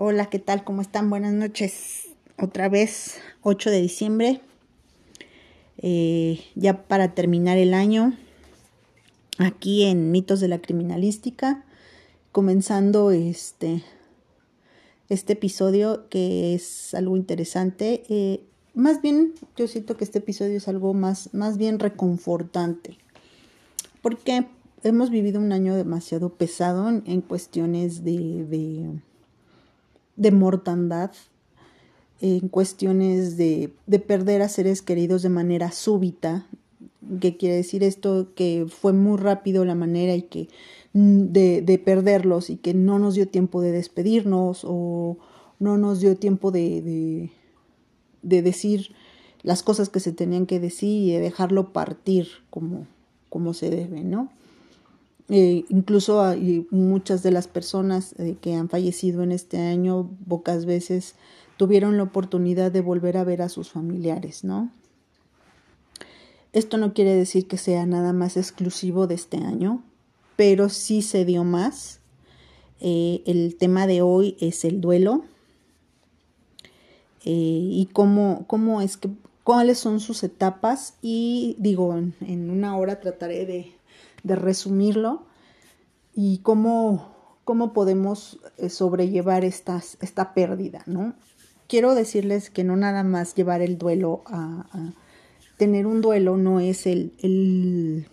Hola, ¿qué tal? ¿Cómo están? Buenas noches. Otra vez, 8 de diciembre. Eh, ya para terminar el año, aquí en Mitos de la Criminalística, comenzando este, este episodio que es algo interesante. Eh, más bien, yo siento que este episodio es algo más, más bien reconfortante. Porque hemos vivido un año demasiado pesado en, cuestiones de, de, mortandad, en cuestiones de, de, perder a seres queridos de manera súbita. ¿Qué quiere decir esto? Que fue muy rápido la manera y que mm, de, de perderlos y que no nos dio tiempo de despedirnos o no nos dio tiempo de, de, de decir las cosas que se tenían que decir y de dejarlo partir como, como se debe, ¿no? Eh, incluso hay muchas de las personas eh, que han fallecido en este año pocas veces tuvieron la oportunidad de volver a ver a sus familiares, ¿no? Esto no quiere decir que sea nada más exclusivo de este año, pero sí se dio más. Eh, el tema de hoy es el duelo y cómo, cómo es que, cuáles son sus etapas y digo, en una hora trataré de, de resumirlo y cómo, cómo podemos eh, sobrellevar esta pérdida, ¿no? Quiero decirles que no nada más llevar el duelo a, tener un duelo no es el, el,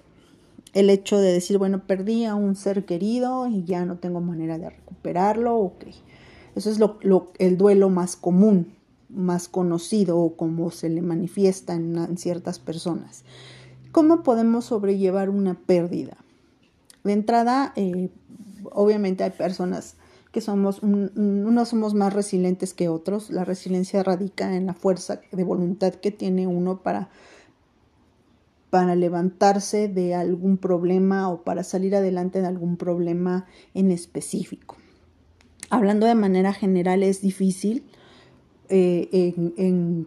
el, hecho de decir, bueno, perdí a un ser querido y ya no tengo manera de recuperarlo. Eso es lo, el duelo más común, más conocido o como se le manifiesta en ciertas personas. ¿Cómo podemos sobrellevar una pérdida? De entrada, eh, obviamente hay personas que somos, unos somos más resilientes que otros. La resiliencia radica en la fuerza de voluntad que tiene uno para, para levantarse de algún problema o para salir adelante de algún problema en específico. Hablando de manera general es difícil eh, en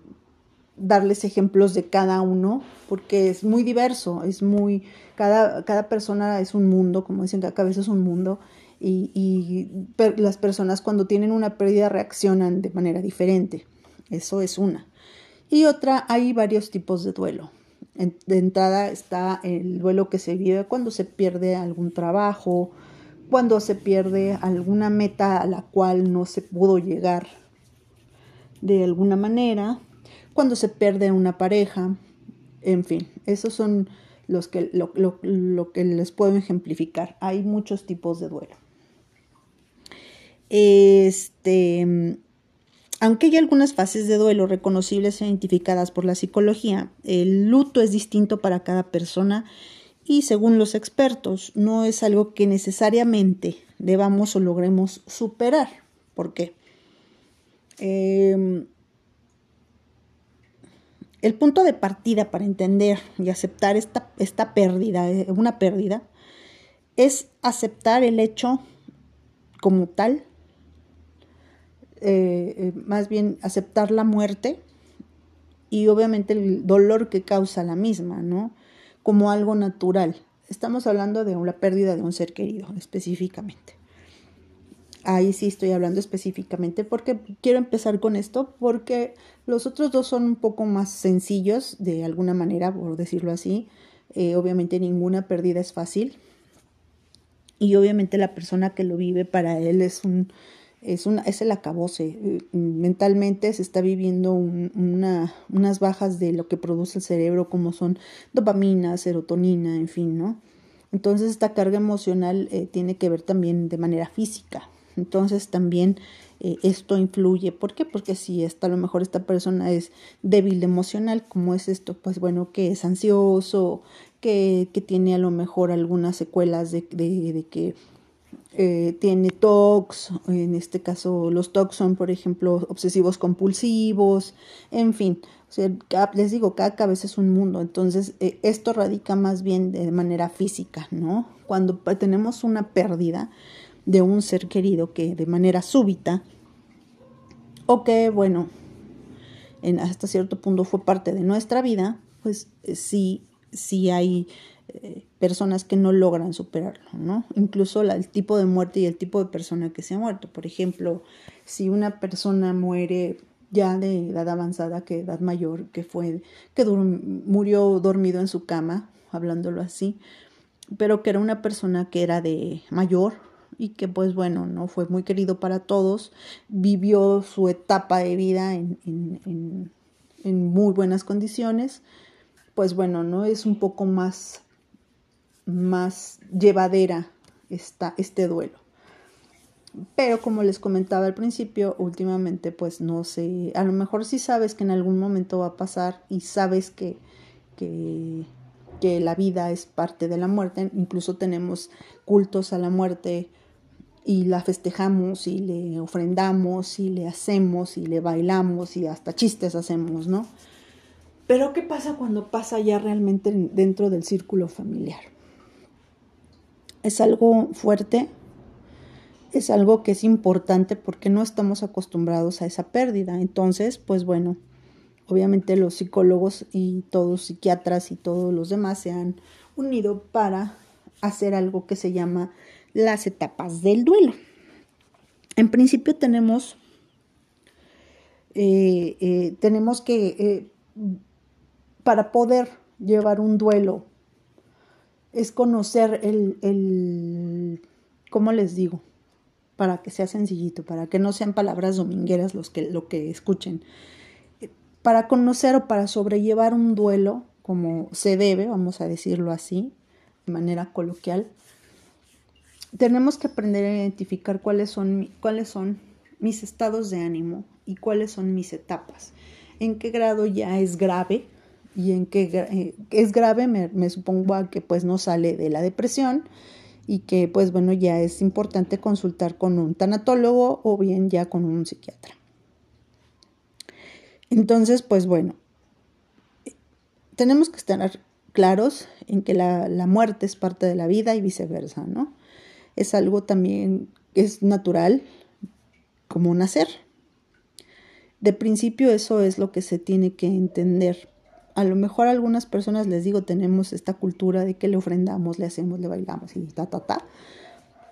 darles ejemplos de cada uno, porque es muy diverso, es muy, cada, cada persona es un mundo, como dicen, cada cabeza es un mundo, y, y las personas cuando tienen una pérdida reaccionan de manera diferente, eso es una. Y otra, hay varios tipos de duelo. De entrada está el duelo que se vive cuando se pierde algún trabajo, cuando se pierde alguna meta a la cual no se pudo llegar de alguna manera, cuando se pierde una pareja, en fin, esos son los que, lo, que les puedo ejemplificar. Hay muchos tipos de duelo. Este, aunque hay algunas fases de duelo reconocibles e identificadas por la psicología, el luto es distinto para cada persona y según los expertos no es algo que necesariamente debamos o logremos superar. ¿Por qué? Eh, el punto de partida para entender y aceptar esta, esta pérdida, eh, una pérdida, es aceptar el hecho como tal, eh, eh, más bien aceptar la muerte y obviamente el dolor que causa la misma, ¿no? Como algo natural. Estamos hablando de la pérdida de un ser querido específicamente ahí sí estoy hablando específicamente porque quiero empezar con esto porque los otros dos son un poco más sencillos de alguna manera, por decirlo así. Eh, obviamente ninguna pérdida es fácil y obviamente la persona que lo vive para él es un es, una, es el acabose. Eh, mentalmente se está viviendo una, unas bajas de lo que produce el cerebro, como son dopamina, serotonina, en fin, ¿no? Entonces esta carga emocional eh, tiene que ver también de manera física. Entonces también eh, esto influye. ¿Por qué? Porque si esta, a lo mejor esta persona es débil emocional, como es esto, pues bueno, que es ansioso, que, que tiene a lo mejor algunas secuelas de, de, que eh, tiene TOCs, en este caso los TOCs son, por ejemplo, obsesivos compulsivos, en fin, o sea, les digo, cada cabeza es un mundo, entonces eh, esto radica más bien de manera física, ¿no? Cuando tenemos una pérdida, de un ser querido que de manera súbita o que, bueno, en, hasta cierto punto fue parte de nuestra vida, pues eh, sí, sí hay eh, personas que no logran superarlo, ¿no? Incluso el tipo de muerte y el tipo de persona que se ha muerto. Por ejemplo, si una persona muere ya de edad avanzada, que edad mayor, que fue, que murió dormido en su cama, hablándolo así, pero que era una persona que era de mayor y que pues bueno, no fue muy querido para todos, vivió su etapa de vida en, en, en muy buenas condiciones, pues bueno, no es un poco más, más llevadera esta, este duelo. Pero como les comentaba al principio, últimamente pues no sé, a lo mejor sí sabes que en algún momento va a pasar y sabes que, que, que la vida es parte de la muerte, incluso tenemos cultos a la muerte y la festejamos y le ofrendamos y le hacemos y le bailamos y hasta chistes hacemos, ¿no? Pero ¿qué pasa cuando pasa ya realmente dentro del círculo familiar? Es algo fuerte, es algo que es importante porque no estamos acostumbrados a esa pérdida. Entonces, pues bueno, obviamente los psicólogos y todos psiquiatras y todos los demás se han unido para hacer algo que se llama las etapas del duelo. En principio tenemos, eh, eh, tenemos que, eh, para poder llevar un duelo, es conocer el, el, ¿cómo les digo? para que sea sencillito, para que no sean palabras domingueras los que, lo que escuchen. Para conocer o para sobrellevar un duelo como se debe, vamos a decirlo así, de manera coloquial, tenemos que aprender a identificar cuáles son, cuáles son mis estados de ánimo y cuáles son mis etapas. En qué grado ya es grave y en qué eh, es grave me, supongo que pues no sale de la depresión y que pues bueno ya es importante consultar con un tanatólogo o bien ya con un psiquiatra. Entonces pues bueno, tenemos que estar claros en que la, la muerte es parte de la vida y viceversa, ¿no? Es algo también es natural como nacer. De principio eso es lo que se tiene que entender a lo mejor algunas personas les digo, tenemos esta cultura de que le ofrendamos, le hacemos, le bailamos y ta, ta, ta.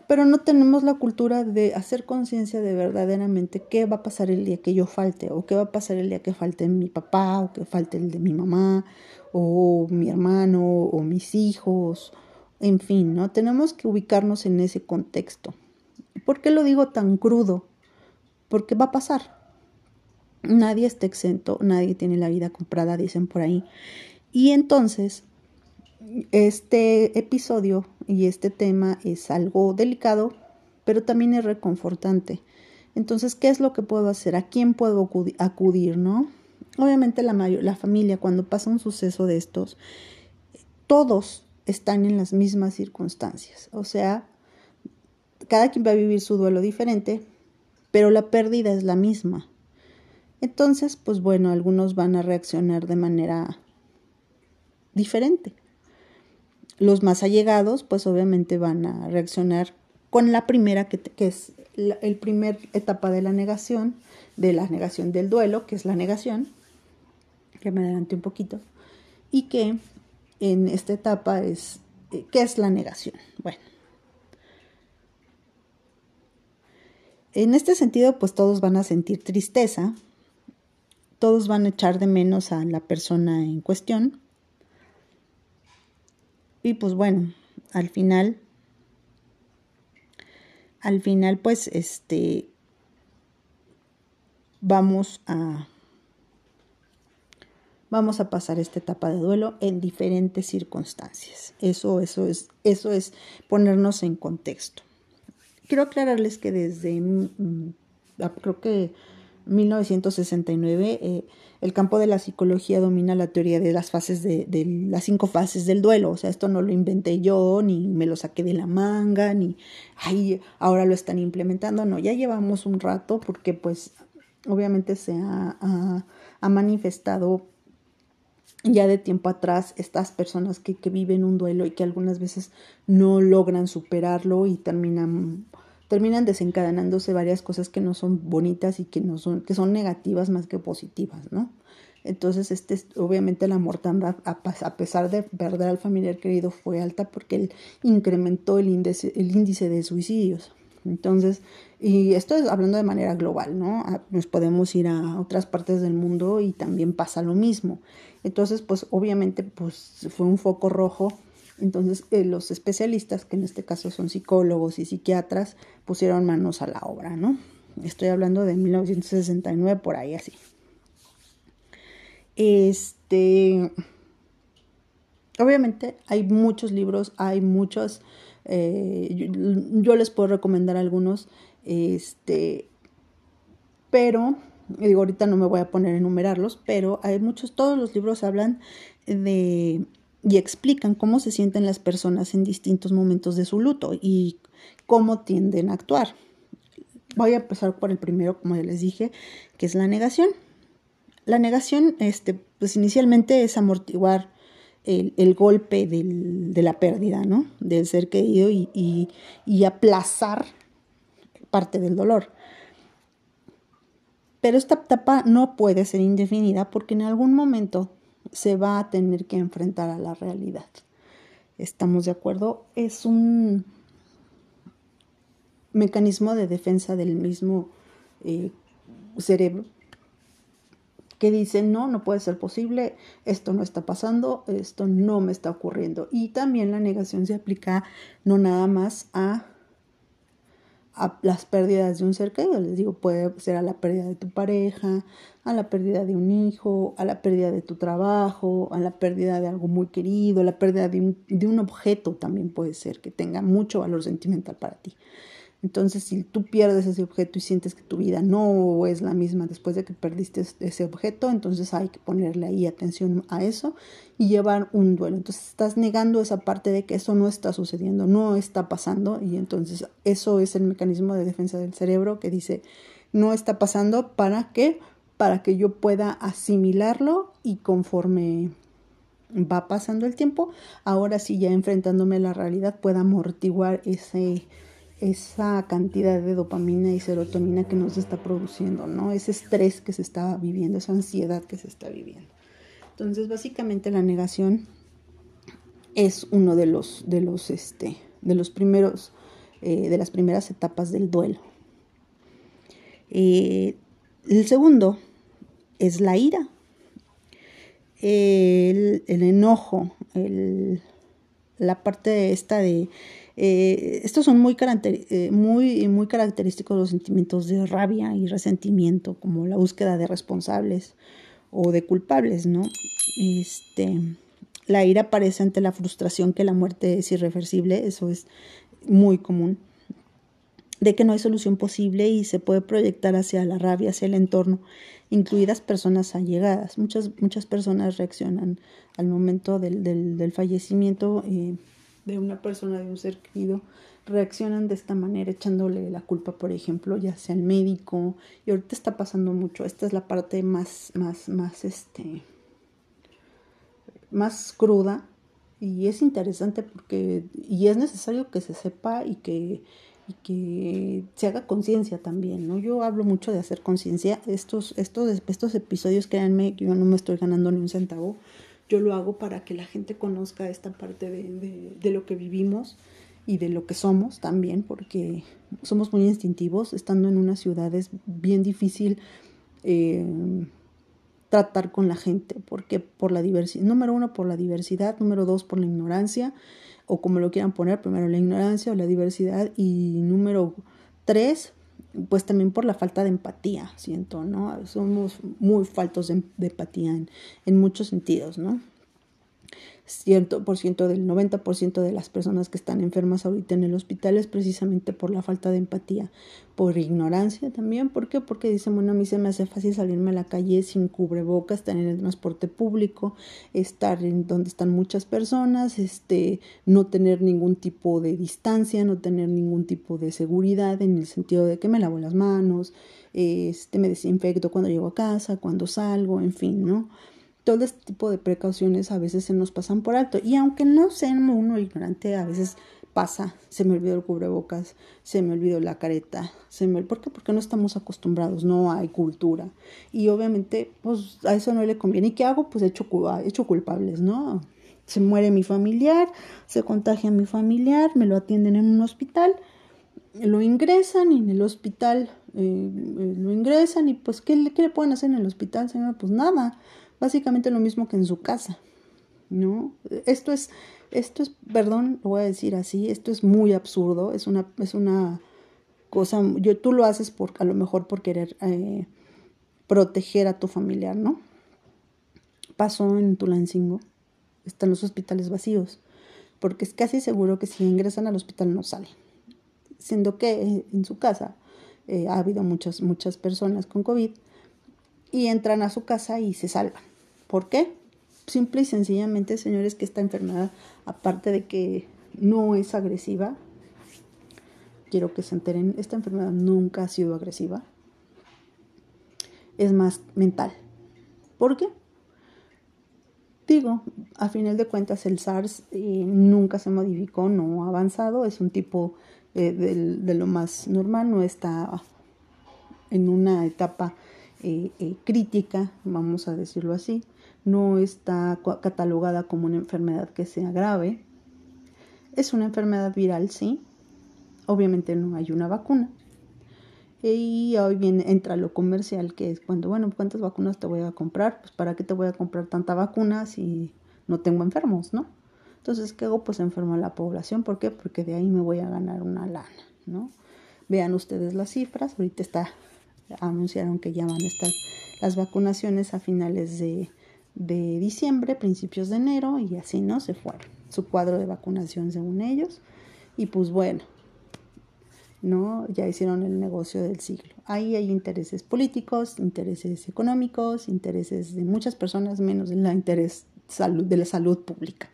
Pero no tenemos la cultura de hacer conciencia de verdaderamente qué va a pasar el día que yo falte, o qué va a pasar el día que falte mi papá, o que falte el de mi mamá, o mi hermano, o mis hijos, en fin, ¿no? Tenemos que ubicarnos en ese contexto. ¿Por qué lo digo tan crudo? Porque va a pasar. Nadie está exento, nadie tiene la vida comprada, dicen por ahí. Y entonces, este episodio y este tema es algo delicado, pero también es reconfortante. Entonces, ¿qué es lo que puedo hacer? ¿A quién puedo acudir, no? Obviamente la, la familia, cuando pasa un suceso de estos, todos están en las mismas circunstancias. O sea, cada quien va a vivir su duelo diferente, pero la pérdida es la misma. Entonces, pues bueno, algunos van a reaccionar de manera diferente. Los más allegados, pues obviamente van a reaccionar con la primera, que, es la el primer etapa de la negación, de la negación del duelo, que es la negación, que me adelante un poquito, y que en esta etapa es, eh, ¿qué es la negación? Bueno, en este sentido, pues todos van a sentir tristeza, todos van a echar de menos a la persona en cuestión. Y pues bueno, al final, al final pues este, vamos a, vamos a pasar esta etapa de duelo en diferentes circunstancias. Eso, eso es, eso es ponernos en contexto. Quiero aclararles que desde, mm, creo que 1969, eh, el campo de la psicología domina la teoría de las fases de, las cinco fases del duelo. O sea, esto no lo inventé yo, ni me lo saqué de la manga, ni ay, ahora lo están implementando. No, ya llevamos un rato porque pues obviamente se ha, manifestado ya de tiempo atrás estas personas que, que viven un duelo y que algunas veces no logran superarlo y terminan terminan desencadenándose varias cosas que no son bonitas y que no son, que son negativas más que positivas, ¿no? Entonces, este, obviamente la mortandad, a, pesar de perder al familiar querido, fue alta porque él incrementó el índice, el índice de suicidios. Entonces, y esto es hablando de manera global, ¿no? Nos podemos ir a otras partes del mundo y también pasa lo mismo. Entonces, pues obviamente, pues fue un foco rojo. Entonces, eh, los especialistas, que en este caso son psicólogos y psiquiatras, pusieron manos a la obra, ¿no? Estoy hablando de 1969, por ahí así. Este, obviamente hay muchos libros, hay muchos, eh, yo, les puedo recomendar algunos, este, pero, digo, ahorita no me voy a poner a enumerarlos, pero hay muchos, todos los libros hablan de y explican cómo se sienten las personas en distintos momentos de su luto y cómo tienden a actuar. Voy a empezar por el primero, como ya les dije, que es la negación. La negación, este, pues inicialmente es amortiguar el, golpe de la pérdida, ¿no? Del ser querido y, aplazar parte del dolor. Pero esta etapa no puede ser indefinida porque en algún momento se va a tener que enfrentar a la realidad. ¿Estamos de acuerdo? Es un mecanismo de defensa del mismo eh, cerebro que dice, no, no puede ser posible, esto no está pasando, esto no me está ocurriendo. Y también la negación se aplica no nada más a las pérdidas de un ser querido. Les digo, puede ser a la pérdida de tu pareja, a la pérdida de un hijo, a la pérdida de tu trabajo, a la pérdida de algo muy querido, a la pérdida de un objeto también puede ser que tenga mucho valor sentimental para ti. Entonces, si tú pierdes ese objeto y sientes que tu vida no es la misma después de que perdiste ese objeto, entonces hay que ponerle ahí atención a eso y llevar un duelo. Entonces, estás negando esa parte de que eso no está sucediendo, no está pasando y entonces eso es el mecanismo de defensa del cerebro que dice, no está pasando, ¿para qué? Para que yo pueda asimilarlo y conforme va pasando el tiempo, ahora sí ya enfrentándome a la realidad pueda amortiguar ese esa cantidad de dopamina y serotonina que nos está produciendo, ¿no? Ese estrés que se está viviendo, esa ansiedad que se está viviendo. Entonces, básicamente la negación es uno de los, de los, este, de los primeros, eh, de las primeras etapas del duelo. Eh, el segundo es la ira, el, enojo, la parte esta de eh, estos son muy, eh, muy, característicos los sentimientos de rabia y resentimiento, como la búsqueda de responsables o de culpables, ¿no? Este, la ira aparece ante la frustración que la muerte es irreversible, eso es muy común, de que no hay solución posible y se puede proyectar hacia la rabia, hacia el entorno, incluidas personas allegadas. Muchas, muchas personas reaccionan al momento del, del, fallecimiento. Eh, de una persona, de un ser querido, reaccionan de esta manera, echándole la culpa, por ejemplo, ya sea al médico. Y ahorita está pasando mucho. Esta es la parte más, más, más, este, más cruda. Y es interesante porque, y es necesario que se sepa y que, y que se haga conciencia también, ¿no? Yo hablo mucho de hacer conciencia. Estos, estos, estos episodios, créanme, yo no me estoy ganando ni un centavo yo lo hago para que la gente conozca esta parte de, lo que vivimos y de lo que somos también, porque somos muy instintivos. Estando en una ciudad es bien difícil eh, tratar con la gente, porque por la diversidad, número uno, por la diversidad, número dos, por la ignorancia, o como lo quieran poner, primero la ignorancia o la diversidad, y número tres, pues también por la falta de empatía, siento, ¿no? Somos muy faltos de, empatía en, en, muchos sentidos, ¿no? Ciento del 90% de las personas que están enfermas ahorita en el hospital es precisamente por la falta de empatía, por ignorancia también. ¿Por qué? Porque dicen, bueno, a mí se me hace fácil salirme a la calle sin cubrebocas, estar en el transporte público, estar en donde están muchas personas, este, no tener ningún tipo de distancia, no tener ningún tipo de seguridad en el sentido de que me lavo las manos, este, me desinfecto cuando llego a casa, cuando salgo, en fin, ¿no? Todo este tipo de precauciones a veces se nos pasan por alto. Y aunque no sea uno ignorante, a veces pasa, se me olvidó el cubrebocas, se me olvidó la careta, se me ¿por qué? Porque no estamos acostumbrados, no hay cultura. Y obviamente, pues a eso no le conviene. ¿Y qué hago? Pues hecho, hecho culpables, ¿no? Se muere mi familiar, se contagia mi familiar, me lo atienden en un hospital, lo ingresan y en el hospital eh, eh, lo ingresan y pues ¿qué, ¿qué le pueden hacer en el hospital, señora? Pues nada, básicamente lo mismo que en su casa, ¿no? Esto es esto es, perdón, lo voy a decir así, esto es muy absurdo, es una, es una cosa, yo, tú lo haces por, a lo mejor por querer eh, proteger a tu familiar, ¿no? Pasó en Tulancingo, están los hospitales vacíos, porque es casi seguro que si ingresan al hospital no salen, siendo que eh, en su casa eh, ha habido muchas, muchas personas con COVID y entran a su casa y se salvan. ¿Por qué? simple y sencillamente, señores, que esta enfermedad, aparte de que no es agresiva, quiero que se enteren, esta enfermedad nunca ha sido agresiva, es más mental. ¿Por qué? Digo, a final de cuentas el SARS eh, nunca se modificó, no ha avanzado, es un tipo eh, de, lo más normal, no está en una etapa crítica, vamos a decirlo así no está catalogada como una enfermedad que sea grave. Es una enfermedad viral, sí. Obviamente no hay una vacuna. Y hoy viene, entra lo comercial, que es cuando, bueno, ¿cuántas vacunas te voy a comprar? Pues para qué te voy a comprar tanta vacuna si no tengo enfermos, ¿no? Entonces, ¿qué hago? Pues enfermo a la población. ¿Por qué? Porque de ahí me voy a ganar una lana, ¿no? Vean ustedes las cifras. Ahorita está, anunciaron que ya van a estar las vacunaciones a finales de, de diciembre, principios de enero y así, ¿no? Se fueron. Su cuadro de vacunación según ellos. Y pues bueno, ¿no? Ya hicieron el negocio del siglo. Ahí hay intereses políticos, intereses económicos, intereses de muchas personas, menos el interés salud, de la salud pública.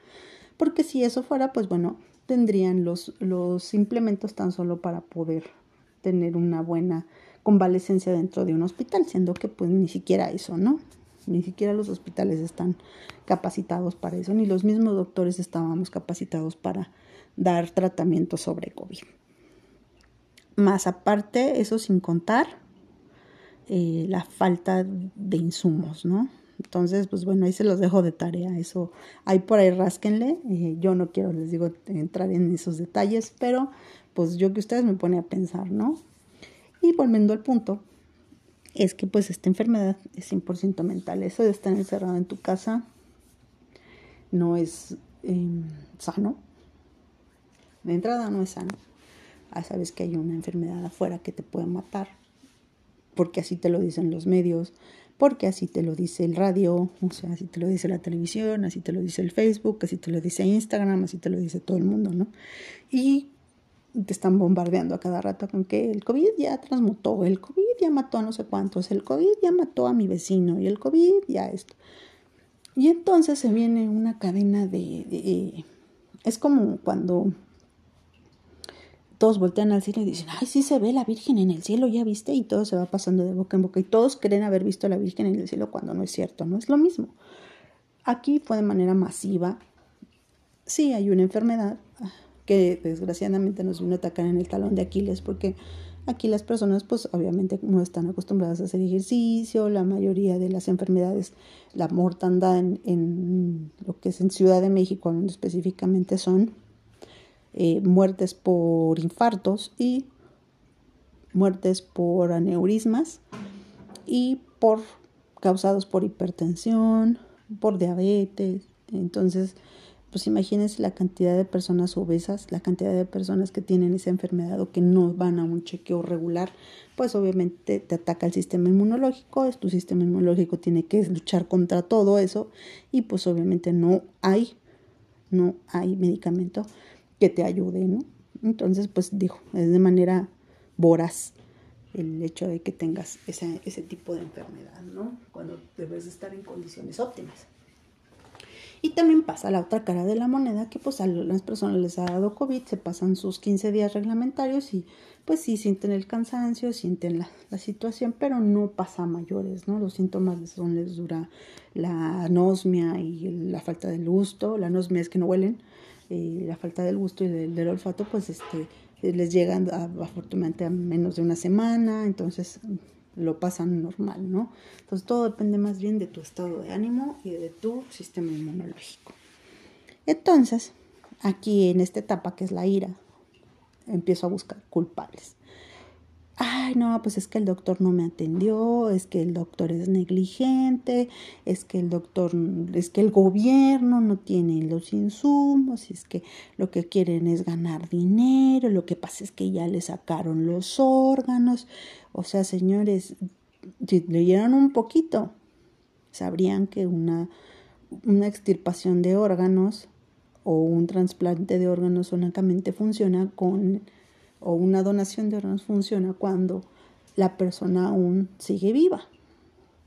Porque si eso fuera, pues bueno, tendrían los, los implementos tan solo para poder tener una buena convalecencia dentro de un hospital, siendo que pues ni siquiera eso, ¿no? Ni siquiera los hospitales están capacitados para eso, ni los mismos doctores estábamos capacitados para dar tratamiento sobre COVID. Más aparte, eso sin contar eh, la falta de insumos, ¿no? Entonces, pues bueno, ahí se los dejo de tarea. Eso, ahí por ahí rásquenle. Eh, yo no quiero, les digo, entrar en esos detalles, pero pues yo que ustedes me pone a pensar, ¿no? Y volviendo al punto, es que pues esta enfermedad es 100% mental. Eso de estar encerrado en tu casa no es em, sano. De entrada no es sano. Ah, sabes que hay una enfermedad afuera que te puede matar. Porque así te lo dicen los medios, porque así te lo dice el radio, o sea, así te lo dice la televisión, así te lo dice el Facebook, así te lo dice Instagram, así te lo dice todo el mundo, ¿no? Y te están bombardeando a cada rato con que el COVID ya transmutó, el COVID ya mató a no sé cuántos, el COVID ya mató a mi vecino y el COVID ya esto. Y entonces se viene una cadena de, es como cuando todos voltean al cielo y dicen, ay, sí se ve la Virgen en el cielo, ya viste, y todo se va pasando de boca en boca, y todos creen haber visto la Virgen en el cielo cuando no es cierto, no es lo mismo. Aquí fue de manera masiva, sí hay una enfermedad, que desgraciadamente nos vino a atacar en el talón de Aquiles porque aquí las personas pues obviamente no están acostumbradas a hacer ejercicio, la mayoría de las enfermedades, la mortandad en, lo que es en Ciudad de México específicamente son eh, muertes por infartos y muertes por aneurismas y por causados por hipertensión, por diabetes. Entonces, pues imagínense la cantidad de personas obesas, la cantidad de personas que tienen esa enfermedad o que no van a un chequeo regular, pues obviamente te ataca el sistema inmunológico, tu sistema inmunológico tiene que luchar contra todo eso y pues obviamente no hay, no hay medicamento que te ayude, ¿no? Entonces, pues dijo, es de manera voraz el hecho de que tengas ese, ese tipo de enfermedad, ¿no? Cuando debes estar en condiciones óptimas. Y también pasa la otra cara de la moneda, que pues a las personas les ha dado COVID, se pasan sus 15 días reglamentarios y pues sí sienten el cansancio, sienten la, situación, pero no pasa a mayores, ¿no? Los síntomas son, les dura la anosmia y la falta de gusto, la anosmia es que no huelen, eh, la falta del gusto y del, olfato, pues este, les llegan afortunadamente a menos de una semana, entonces lo pasan normal, ¿no? Entonces todo depende más bien de tu estado de ánimo y de tu sistema inmunológico. Entonces, aquí en esta etapa que es la ira, empiezo a buscar culpables ay, no, pues es que el doctor no me atendió, es que el doctor es negligente, es que el doctor, es que el gobierno no tiene los insumos, es que lo que quieren es ganar dinero, lo que pasa es que ya le sacaron los órganos. O sea, señores, si leyeron un poquito, sabrían que una, una extirpación de órganos o un trasplante de órganos únicamente funciona con o una donación de órganos funciona cuando la persona aún sigue viva,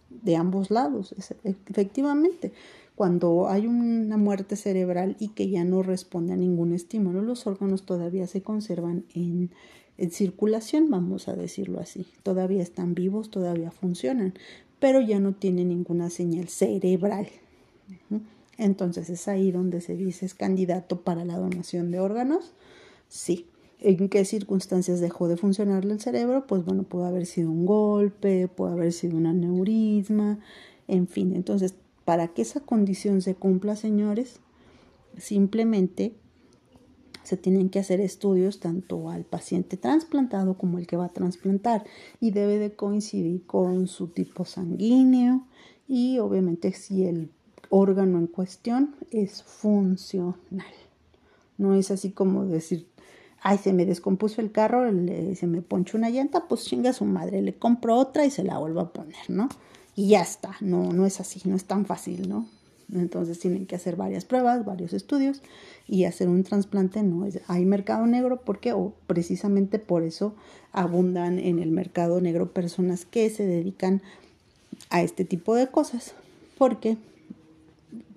de ambos lados, efectivamente. Cuando hay una muerte cerebral y que ya no responde a ningún estímulo, los órganos todavía se conservan en, en circulación, vamos a decirlo así. Todavía están vivos, todavía funcionan, pero ya no tienen ninguna señal cerebral. Entonces es ahí donde se dice es candidato para la donación de órganos. Sí, en qué circunstancias dejó de funcionar el cerebro, pues bueno, puede haber sido un golpe, puede haber sido un aneurisma, en fin. Entonces, para que esa condición se cumpla, señores, simplemente se tienen que hacer estudios tanto al paciente trasplantado como el que va a trasplantar y debe de coincidir con su tipo sanguíneo y obviamente si el órgano en cuestión es funcional. No es así como decir ay, se me descompuso el carro, se me ponchó una llanta, pues chinga su madre, le compro otra y se la vuelvo a poner, ¿no? Y ya está, no, no es así, no es tan fácil, ¿no? Entonces tienen que hacer varias pruebas, varios estudios y hacer un trasplante no es. Hay mercado negro porque o precisamente por eso abundan en el mercado negro personas que se dedican a este tipo de cosas, porque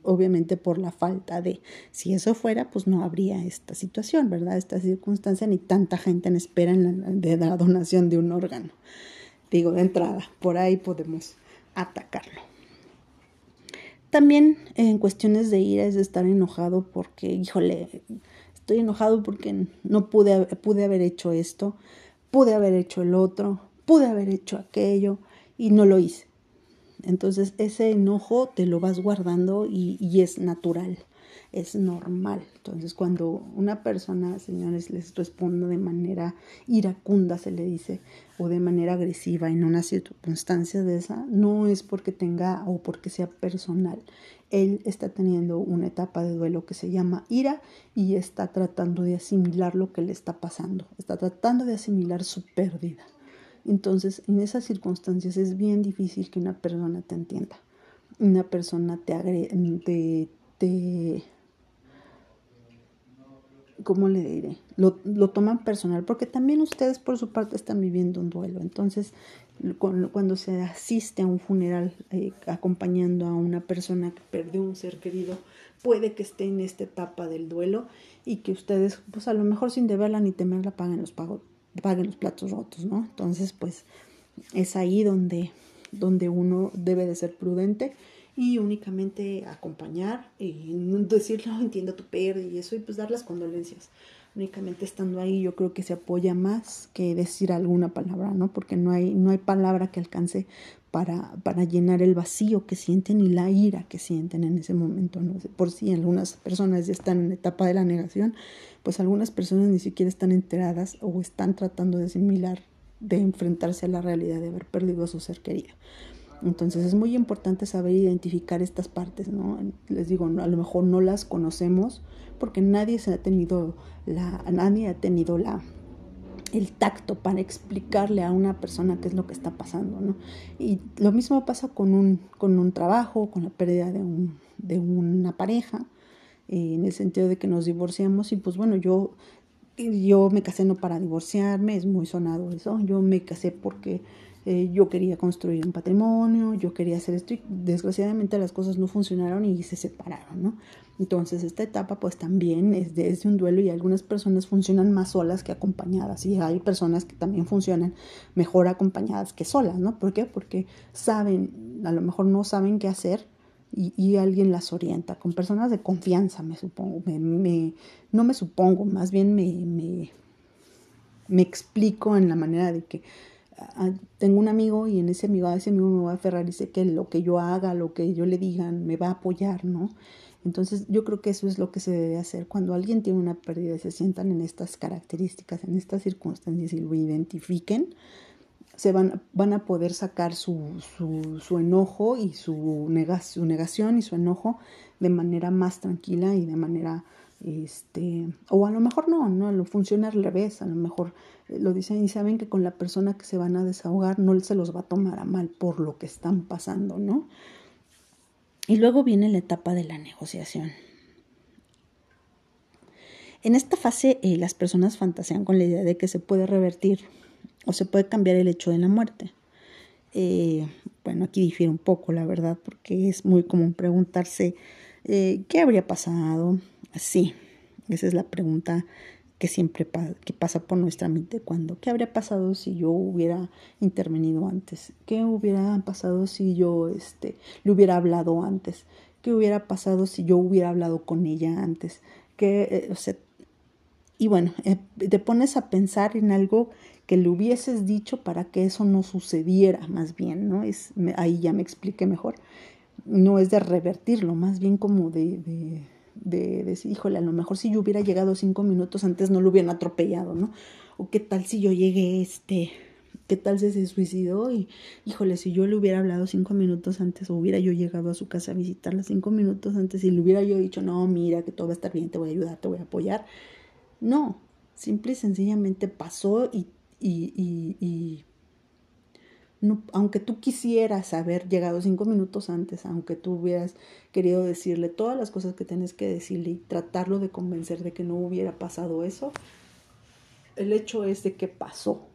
obviamente por la falta de, si eso fuera, pues no habría esta situación, ¿verdad? Esta circunstancia ni tanta gente en espera de la donación de un órgano. Digo, de entrada, por ahí podemos atacarlo. También en cuestiones de ira es estar enojado porque, híjole, estoy enojado porque no pude, pude haber hecho esto, pude haber hecho el otro, pude haber hecho aquello y no lo hice. Entonces ese enojo te lo vas guardando y, es natural, es normal. Entonces cuando una persona, señores, les responde de manera iracunda, se le dice, o de manera agresiva en una circunstancia de esa, no es porque tenga o porque sea personal. Él está teniendo una etapa de duelo que se llama ira y está tratando de asimilar lo que le está pasando, está tratando de asimilar su pérdida. Entonces, en esas circunstancias es bien difícil que una persona te entienda. Una persona te agrede, te, ¿cómo le diré? Lo, toman personal, porque también ustedes por su parte están viviendo un duelo. Entonces, cuando se asiste a un funeral eh, acompañando a una persona que perdió un ser querido, puede que esté en esta etapa del duelo y que ustedes, pues a lo mejor sin deberla ni temerla, paguen los pagos paguen los platos rotos, ¿no? Entonces, pues es ahí donde, donde uno debe de ser prudente y únicamente acompañar y decirle, no, entiendo tu pérdida y eso, y pues dar las condolencias. Únicamente estando ahí yo creo que se apoya más que decir alguna palabra, ¿no? Porque no hay, no hay palabra que alcance para, para llenar el vacío que sienten y la ira que sienten en ese momento. ¿no? Por si algunas personas ya están en etapa de la negación, pues algunas personas ni siquiera están enteradas o están tratando de asimilar, de enfrentarse a la realidad de haber perdido a su ser querido. Entonces es muy importante saber identificar estas partes, ¿no? Les digo, a lo mejor no las conocemos porque nadie se ha tenido la, nadie ha tenido la, el tacto para explicarle a una persona qué es lo que está pasando, ¿no? Y lo mismo pasa con un, con un trabajo, con la pérdida de, un, de una pareja, eh, en el sentido de que nos divorciamos y pues bueno, yo, yo me casé no para divorciarme, es muy sonado eso, yo me casé porque eh, yo quería construir un patrimonio, yo quería hacer esto y desgraciadamente las cosas no funcionaron y se separaron, ¿no? Entonces esta etapa pues también es de, un duelo y algunas personas funcionan más solas que acompañadas y hay personas que también funcionan mejor acompañadas que solas, ¿no? ¿Por qué? Porque saben, a lo mejor no saben qué hacer, y, alguien las orienta, con personas de confianza, me supongo, me, no me supongo, más bien me, me, explico en la manera de que ah, tengo un amigo y en ese amigo, a ese amigo me voy a aferrar y sé que lo que yo haga, lo que yo le digan, me va a apoyar, ¿no? Entonces yo creo que eso es lo que se debe hacer. Cuando alguien tiene una pérdida y se sientan en estas características, en estas circunstancias y lo identifiquen, se van, van a poder sacar su, su, enojo y su, su negación y su enojo de manera más tranquila y de manera, este, o a lo mejor no, no, lo funciona al revés, a lo mejor eh, lo dicen y saben que con la persona que se van a desahogar no se los va a tomar a mal por lo que están pasando, ¿no? Y luego viene la etapa de la negociación. En esta fase eh, las personas fantasean con la idea de que se puede revertir o se puede cambiar el hecho de la muerte. Eh, bueno, aquí difiere un poco, la verdad, porque es muy común preguntarse eh, qué habría pasado. Sí, esa es la pregunta que siempre que pasa por nuestra mente cuando qué habría pasado si yo hubiera intervenido antes qué hubiera pasado si yo este le hubiera hablado antes qué hubiera pasado si yo hubiera hablado con ella antes que eh, y bueno te pones a pensar en algo que le hubieses dicho para que eso no sucediera, más bien, ¿no? Es, ahí ya me expliqué mejor. No es de revertirlo, más bien como de, de, decir, híjole, a lo mejor si yo hubiera llegado cinco minutos antes no lo hubieran atropellado, ¿no? O qué tal si yo llegué, este, qué tal si se suicidó y, híjole, si yo le hubiera hablado cinco minutos antes o hubiera yo llegado a su casa a visitarla cinco minutos antes y le hubiera yo dicho, no, mira, que todo va a estar bien, te voy a ayudar, te voy a apoyar. No, simple y sencillamente pasó y y, aunque tú quisieras haber llegado cinco minutos antes, aunque tú hubieras querido decirle todas las cosas que tienes que decirle y tratarlo de convencer de que no hubiera pasado eso, el hecho es de que pasó.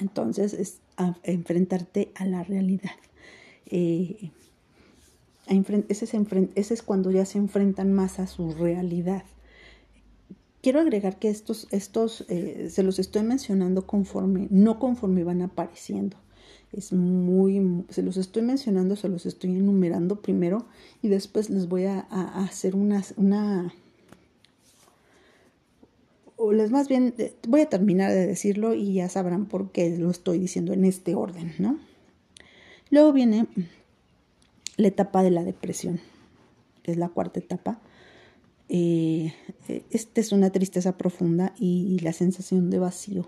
Entonces es enfrentarte a la realidad. Eh, ese, es ese es cuando ya se enfrentan más a su realidad. Quiero agregar que estos, estos eh, se los estoy mencionando conforme, no conforme van apareciendo. Es muy, se los estoy mencionando, se los estoy enumerando primero y después les voy a, hacer una, una, o les más bien, eh, voy a terminar de decirlo y ya sabrán por qué lo estoy diciendo en este orden, ¿no? Luego viene la etapa de la depresión, que es la cuarta etapa eh, esta es una tristeza profunda y, la sensación de vacío.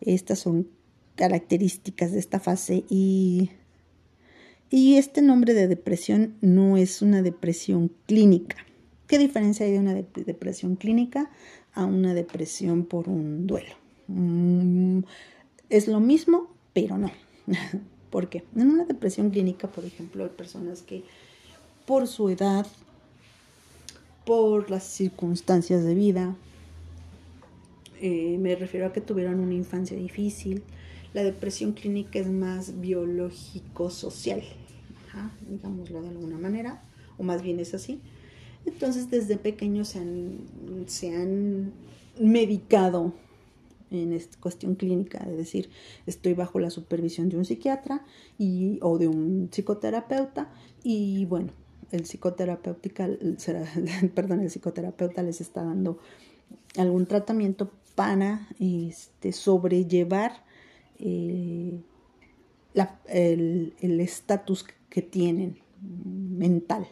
Estas son características de esta fase y, y este nombre de depresión no es una depresión clínica. ¿Qué diferencia hay de una depresión clínica a una depresión por un duelo? Mm, es lo mismo, pero no. ¿Por qué? En una depresión clínica, por ejemplo, hay personas que por su edad, por las circunstancias de vida. Eh, me refiero a que tuvieron una infancia difícil. La depresión clínica es más biológico-social, digámoslo de alguna manera, o más bien es así. Entonces desde pequeños se han, se han medicado en esta cuestión clínica, es decir, estoy bajo la supervisión de un psiquiatra y, o de un psicoterapeuta y bueno, el psicoterapéutica, perdón, el psicoterapeuta les está dando algún tratamiento para este, sobrellevar el estatus que tienen mental,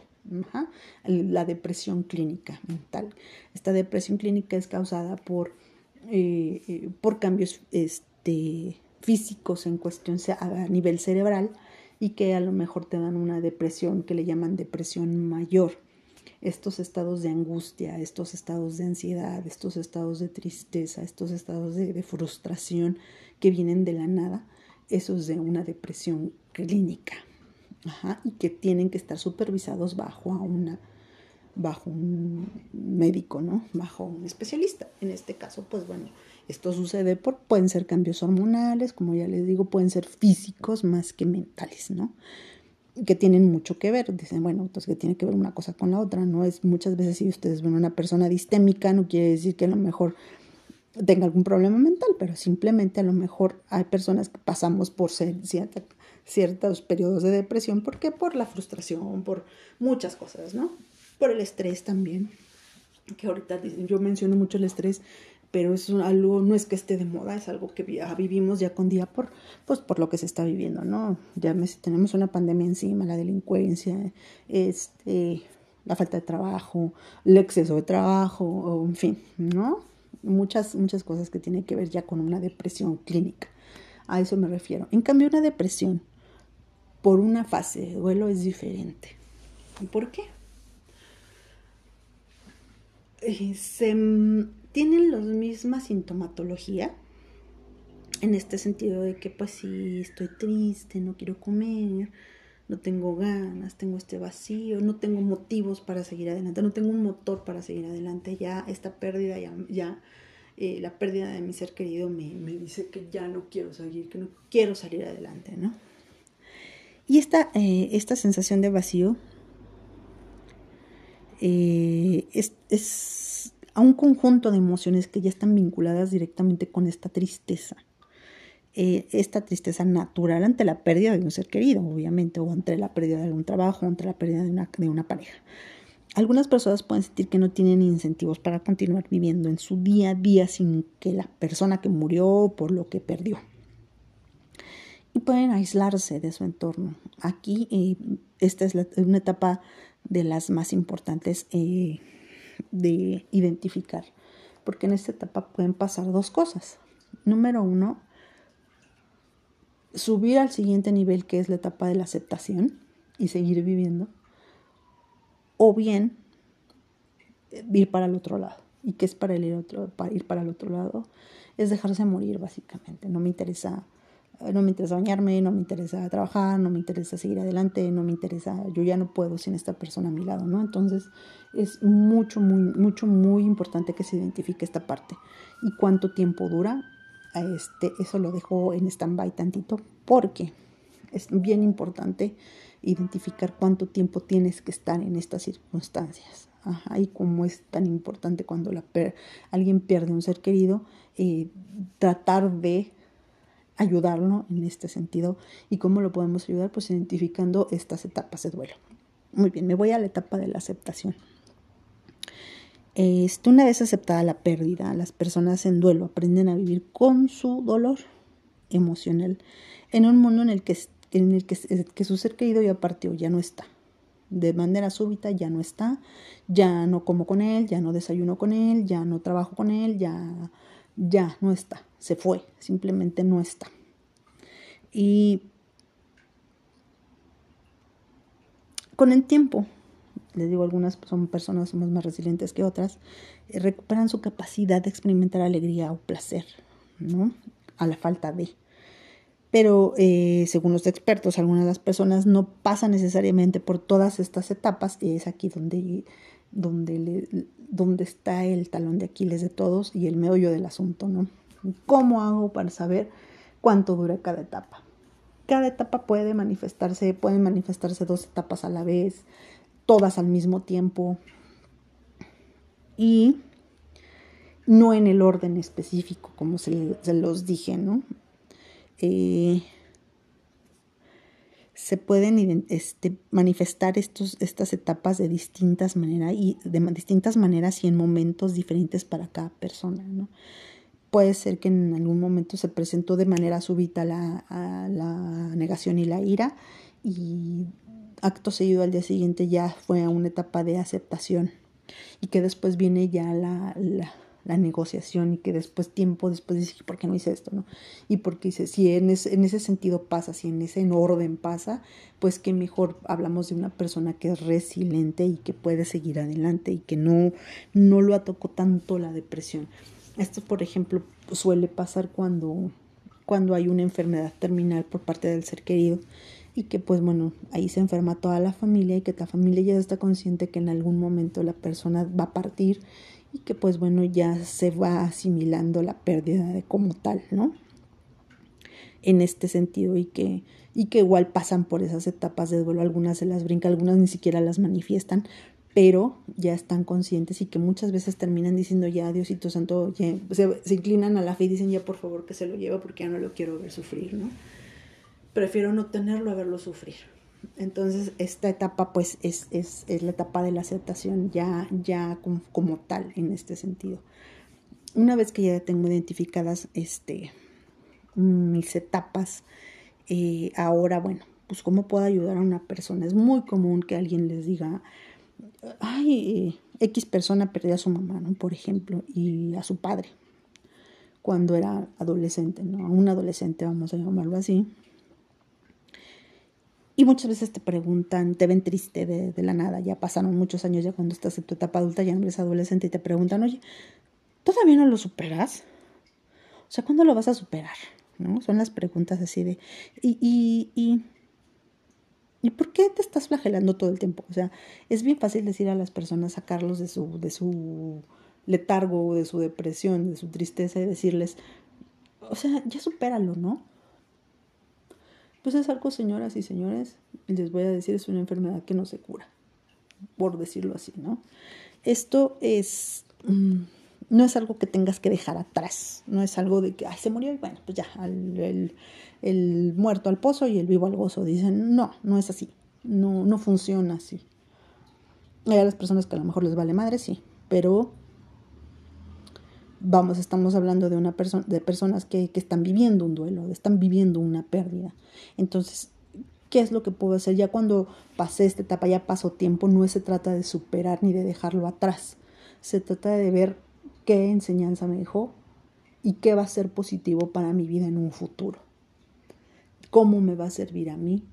la depresión clínica mental. Esta depresión clínica es causada por, eh, eh, por cambios este, físicos en cuestión a nivel cerebral y que a lo mejor te dan una depresión que le llaman depresión mayor. Estos estados de angustia, estos estados de ansiedad, estos estados de tristeza, estos estados de, frustración que vienen de la nada, esos de una depresión clínica. y que tienen que estar supervisados bajo a una bajo un médico, ¿no? Bajo un especialista. En este caso, pues bueno, esto sucede por, pueden ser cambios hormonales, como ya les digo, pueden ser físicos más que mentales, ¿no? Que tienen mucho que ver. Dicen, bueno, entonces que tiene que ver una cosa con la otra, ¿no? Es muchas veces si ustedes ven una persona distémica, no quiere decir que a lo mejor tenga algún problema mental, pero simplemente a lo mejor hay personas que pasamos por cierta, ciertos periodos de depresión, ¿por qué? Por la frustración, por muchas cosas, ¿no? Por el estrés también, que ahorita yo menciono mucho el estrés, pero es algo, no es que esté de moda, es algo que ya vivimos ya con día por, pues por lo que se está viviendo, ¿no? Ya tenemos una pandemia encima, la delincuencia, este, la falta de trabajo, el exceso de trabajo, en fin, ¿no? Muchas, muchas cosas que tienen que ver ya con una depresión clínica. A eso me refiero. En cambio, una depresión por una fase de duelo es diferente. ¿Y por qué? Eh, se, tienen la misma sintomatología, en este sentido de que pues sí, estoy triste, no quiero comer, no tengo ganas, tengo este vacío, no tengo motivos para seguir adelante, no tengo un motor para seguir adelante, ya esta pérdida, ya, ya eh, la pérdida de mi ser querido me, dice que ya no quiero seguir, que no quiero salir adelante, ¿no? Y esta, eh, esta sensación de vacío eh, es, es a un conjunto de emociones que ya están vinculadas directamente con esta tristeza. Eh, esta tristeza natural ante la pérdida de un ser querido, obviamente, o ante la pérdida de algún trabajo, o ante la pérdida de una, de una pareja. Algunas personas pueden sentir que no tienen incentivos para continuar viviendo en su día a día sin que la persona que murió por lo que perdió. Y pueden aislarse de su entorno. Aquí eh, esta es una etapa de las más importantes eh, de identificar, porque en esta etapa pueden pasar dos cosas. Número uno, subir al siguiente nivel que es la etapa de la aceptación y seguir viviendo, o bien eh, ir para el otro lado. ¿Y qué es para, el otro, para ir para el otro lado? Es dejarse morir básicamente. No me interesa eh, no me interesa bañarme, no me interesa trabajar, no me interesa seguir adelante, no me interesa, yo ya no puedo sin esta persona a mi lado, ¿no? Entonces es mucho, muy, mucho, muy importante que se identifique esta parte. ¿Y cuánto tiempo dura? Este, eso lo dejo en stand-by tantito porque es bien importante identificar cuánto tiempo tienes que estar en estas circunstancias. Ajá, y cómo es tan importante cuando la alguien pierde un ser querido, eh, tratar de ayudarlo en este sentido. ¿Y cómo lo podemos ayudar? Pues identificando estas etapas de duelo. Muy bien, me voy a la etapa de la aceptación. Una vez aceptada la pérdida, las personas en duelo aprenden a vivir con su dolor emocional en un mundo en el que, en el que su ser querido ya partió, ya no está. De manera súbita ya no está, ya no como con él, ya no desayuno con él, ya no trabajo con él, ya, ya no está, se fue, simplemente no está. Y con el tiempo les digo, algunas son personas somos más resilientes que otras, eh, recuperan su capacidad de experimentar alegría o placer, ¿no? A la falta de. Pero eh, según los expertos, algunas de las personas no pasan necesariamente por todas estas etapas y es aquí donde, donde, donde está el talón de Aquiles de todos y el meollo del asunto, ¿no? ¿Cómo hago para saber cuánto dura cada etapa? Cada etapa puede manifestarse, pueden manifestarse dos etapas a la vez, todas al mismo tiempo y no en el orden específico, como se, los dije, ¿no? Eh, se pueden este, manifestar estos, estas etapas de distintas maneras y de distintas maneras y en momentos diferentes para cada persona, ¿no? Puede ser que en algún momento se presentó de manera súbita la, la negación y la ira y acto seguido al día siguiente ya fue una etapa de aceptación y que después viene ya la, la, negociación y que después tiempo después dice ¿por qué no hice esto? ¿no? Y porque dice, si en ese, en ese sentido pasa, si en ese orden pasa, pues que mejor hablamos de una persona que es resiliente y que puede seguir adelante y que no, no lo atacó tanto la depresión. Esto, por ejemplo, suele pasar cuando, cuando hay una enfermedad terminal por parte del ser querido y que pues bueno, ahí se enferma toda la familia y que la familia ya está consciente que en algún momento la persona va a partir y que pues bueno, ya se va asimilando la pérdida de como tal, ¿no? En este sentido y que, y que igual pasan por esas etapas de duelo, algunas se las brinca, algunas ni siquiera las manifiestan, pero ya están conscientes y que muchas veces terminan diciendo ya Diosito Santo, ya, se, se, inclinan a la fe y dicen ya por favor que se lo lleve porque ya no lo quiero ver sufrir, ¿no? Prefiero no tenerlo a verlo sufrir. Entonces esta etapa pues es, es, es la etapa de la aceptación ya, ya como, tal en este sentido. Una vez que ya tengo identificadas este, mis etapas, eh, ahora bueno, pues cómo puedo ayudar a una persona. Es muy común que alguien les diga, ay, X persona perdió a su mamá, ¿no? Por ejemplo, y a su padre cuando era adolescente, ¿no? Un adolescente, vamos a llamarlo así. Y muchas veces te preguntan, te ven triste de, la nada, ya pasaron muchos años, ya cuando estás en tu etapa adulta, ya no eres adolescente y te preguntan, oye, ¿todavía no lo superas? O sea, ¿cuándo lo vas a superar? ¿No? Son las preguntas así de, y, y, y ¿Y por qué te estás flagelando todo el tiempo? O sea, es bien fácil decir a las personas, sacarlos de su, de su letargo, de su depresión, de su tristeza y decirles, o sea, ya supéralo, ¿no? Pues es algo, señoras y señores, les voy a decir, es una enfermedad que no se cura, por decirlo así, ¿no? Esto es, mm, no es algo que tengas que dejar atrás, no es algo de que, ay, se murió y bueno, pues ya, el el muerto al pozo y el vivo al gozo. Dicen, no, no es así, no, no funciona así. Hay a las personas que a lo mejor les vale madre, sí, pero vamos, estamos hablando de una persona, de personas que, que están viviendo un duelo, están viviendo una pérdida. Entonces, ¿qué es lo que puedo hacer? Ya cuando pasé esta etapa, ya pasó tiempo, no se trata de superar ni de dejarlo atrás. Se trata de ver qué enseñanza me dejó y qué va a ser positivo para mi vida en un futuro cómo me va a servir a mí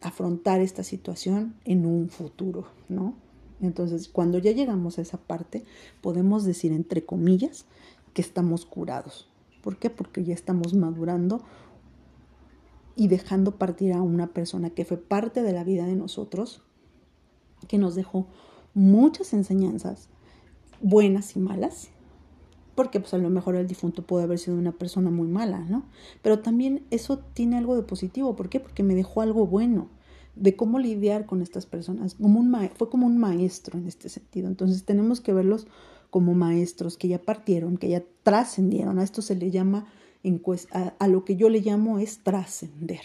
afrontar esta situación en un futuro, ¿no? Entonces, cuando ya llegamos a esa parte, podemos decir, entre comillas, que estamos curados. ¿Por qué? Porque ya estamos madurando y dejando partir a una persona que fue parte de la vida de nosotros, que nos dejó muchas enseñanzas, buenas y malas, porque pues a lo mejor el difunto puede haber sido una persona muy mala, ¿no? Pero también eso tiene algo de positivo, ¿por qué? Porque me dejó algo bueno de cómo lidiar con estas personas, como un fue como un maestro en este sentido, entonces tenemos que verlos como maestros que ya partieron, que ya trascendieron, a esto se le llama, a, a lo que yo le llamo es trascender,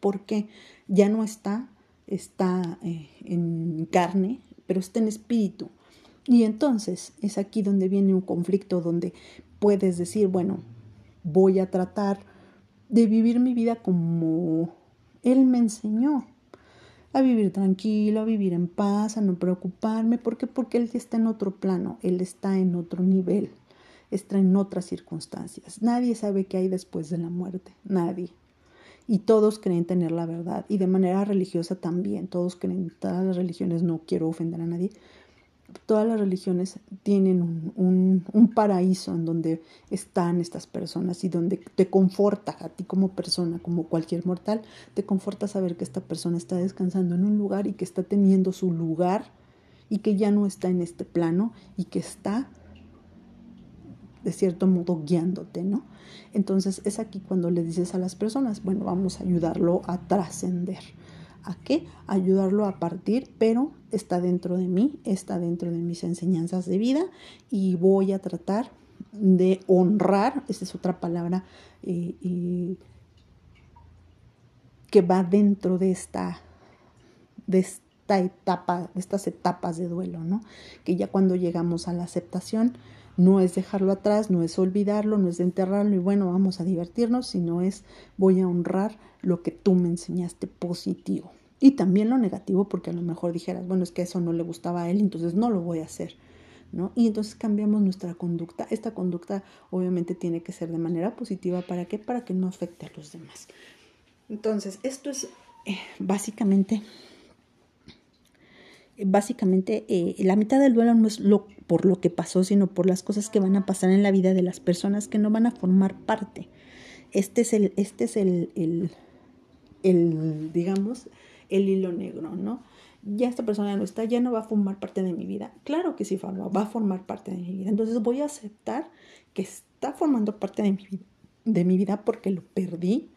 porque ya no está, está eh, en carne, pero está en espíritu, y entonces es aquí donde viene un conflicto donde puedes decir, bueno, voy a tratar de vivir mi vida como Él me enseñó, a vivir tranquilo, a vivir en paz, a no preocuparme. ¿Por qué? Porque Él está en otro plano, Él está en otro nivel, está en otras circunstancias. Nadie sabe qué hay después de la muerte, nadie. Y todos creen tener la verdad. Y de manera religiosa también, todos creen, todas las religiones, no quiero ofender a nadie, todas las religiones tienen un, paraíso en donde están estas personas y donde te conforta a ti como persona, como cualquier mortal, te conforta saber que esta persona está descansando en un lugar y que está teniendo su lugar y que ya no está en este plano y que está de cierto modo guiándote, ¿no? Entonces es aquí cuando le dices a las personas, bueno, vamos a ayudarlo a trascender ¿A qué? Ayudarlo a partir, pero está dentro de mí, está dentro de mis enseñanzas de vida y voy a tratar de honrar, esa es otra palabra eh, que va dentro de esta, de esta etapa, de estas etapas de duelo, ¿no? Que ya cuando llegamos a la aceptación, no es dejarlo atrás, no es olvidarlo, no es enterrarlo y bueno, vamos a divertirnos, sino es voy a honrar lo que tú me enseñaste positivo. Y también lo negativo, porque a lo mejor dijeras, bueno, es que eso no le gustaba a él, entonces no lo voy a hacer. ¿no? Y entonces cambiamos nuestra conducta. Esta conducta obviamente tiene que ser de manera positiva. ¿Para qué? Para que no afecte a los demás. Entonces, esto es eh, básicamente, básicamente eh, la mitad del duelo no es lo, por lo que pasó, sino por las cosas que van a pasar en la vida de las personas que no van a formar parte. Este es el, este es el, el digamos, el hilo negro, ¿no? Ya esta persona no está, ya no va a formar parte de mi vida. Claro que sí, va a formar parte de mi vida. Entonces voy a aceptar que está formando parte de mi de mi vida porque lo perdí.